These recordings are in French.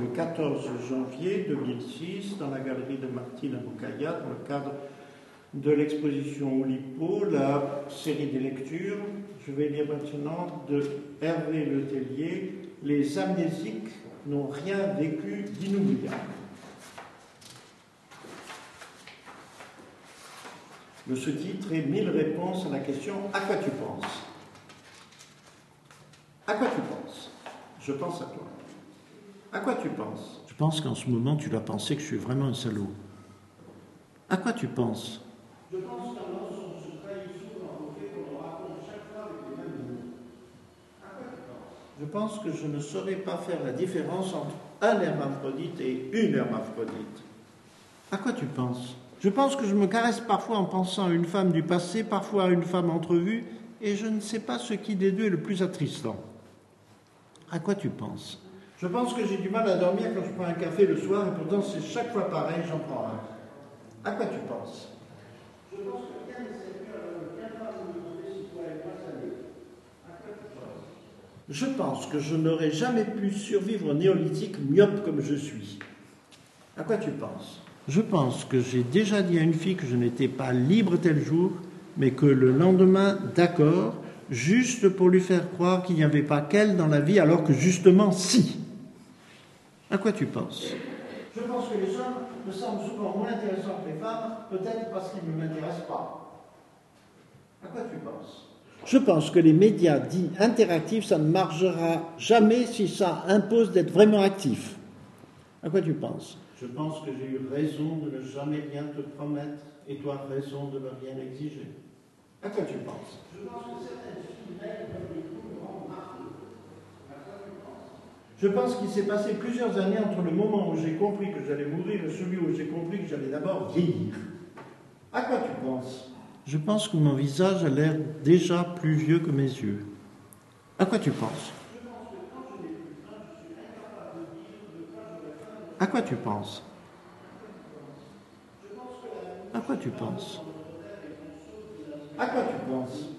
le 14 janvier 2006 dans la galerie de Martine Aboukaya dans le cadre de l'exposition Oulipo, la série des lectures. Je vais lire maintenant de Hervé Letellier, Les amnésiques n'ont rien vécu d'inoubliable. Le sous-titre est Mille réponses à la question À quoi tu penses? À quoi tu penses? Je pense à toi. À quoi tu penses? Je pense qu'en ce moment, tu dois penser que je suis vraiment un salaud. À quoi tu penses? Je pense qu'un mensonge se trahit souvent au fait qu'on le raconte chaque fois avec les mêmes mots. À quoi tu penses? Je pense que je ne saurais pas faire la différence entre un hermaphrodite et une hermaphrodite. À quoi tu penses? Je pense que je me caresse parfois en pensant à une femme du passé, parfois à une femme entrevue, et je ne sais pas ce qui des deux est le plus attristant. À quoi tu penses? Je pense que j'ai du mal à dormir quand je prends un café le soir, et pourtant c'est chaque fois pareil, j'en prends un. À quoi tu penses? Je pense que rien ne s'est si toi et À quoi tu penses? Je pense que je n'aurais jamais pu survivre au néolithique myope comme je suis. À quoi tu penses? Je pense que j'ai déjà dit à une fille que je n'étais pas libre tel jour, mais que le lendemain, d'accord, juste pour lui faire croire qu'il n'y avait pas qu'elle dans la vie, alors que justement, si. À quoi tu penses? Je pense que les hommes me semblent souvent moins intéressants que les femmes, peut-être parce qu'ils ne m'intéressent pas. À quoi tu penses? Je pense que les médias dits interactifs, ça ne marchera jamais si ça impose d'être vraiment actif. À quoi tu penses? Je pense que j'ai eu raison de ne jamais rien te promettre et toi raison de ne rien exiger. À quoi tu penses? Je pense que certaines filles comme les Je pense qu'il s'est passé plusieurs années entre le moment où j'ai compris que j'allais mourir et celui où j'ai compris que j'allais d'abord vieillir. À quoi tu penses? Je pense que mon visage a l'air déjà plus vieux que mes yeux. À quoi tu penses? À quoi tu penses? À quoi tu penses? À quoi tu penses?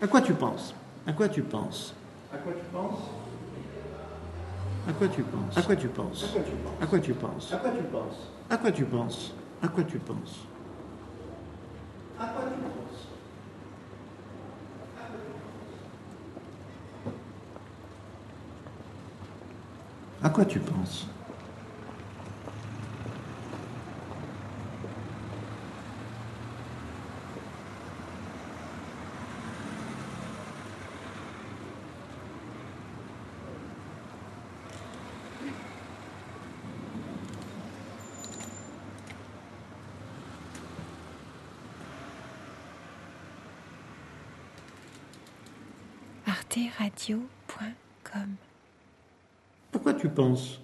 À quoi tu penses? À quoi tu penses? À quoi tu penses? À quoi tu penses? À quoi tu penses? À quoi tu penses? À quoi tu penses? À quoi tu penses? À quoi tu penses? À quoi tu penses? À quoi tu penses? Radio.com Pourquoi tu penses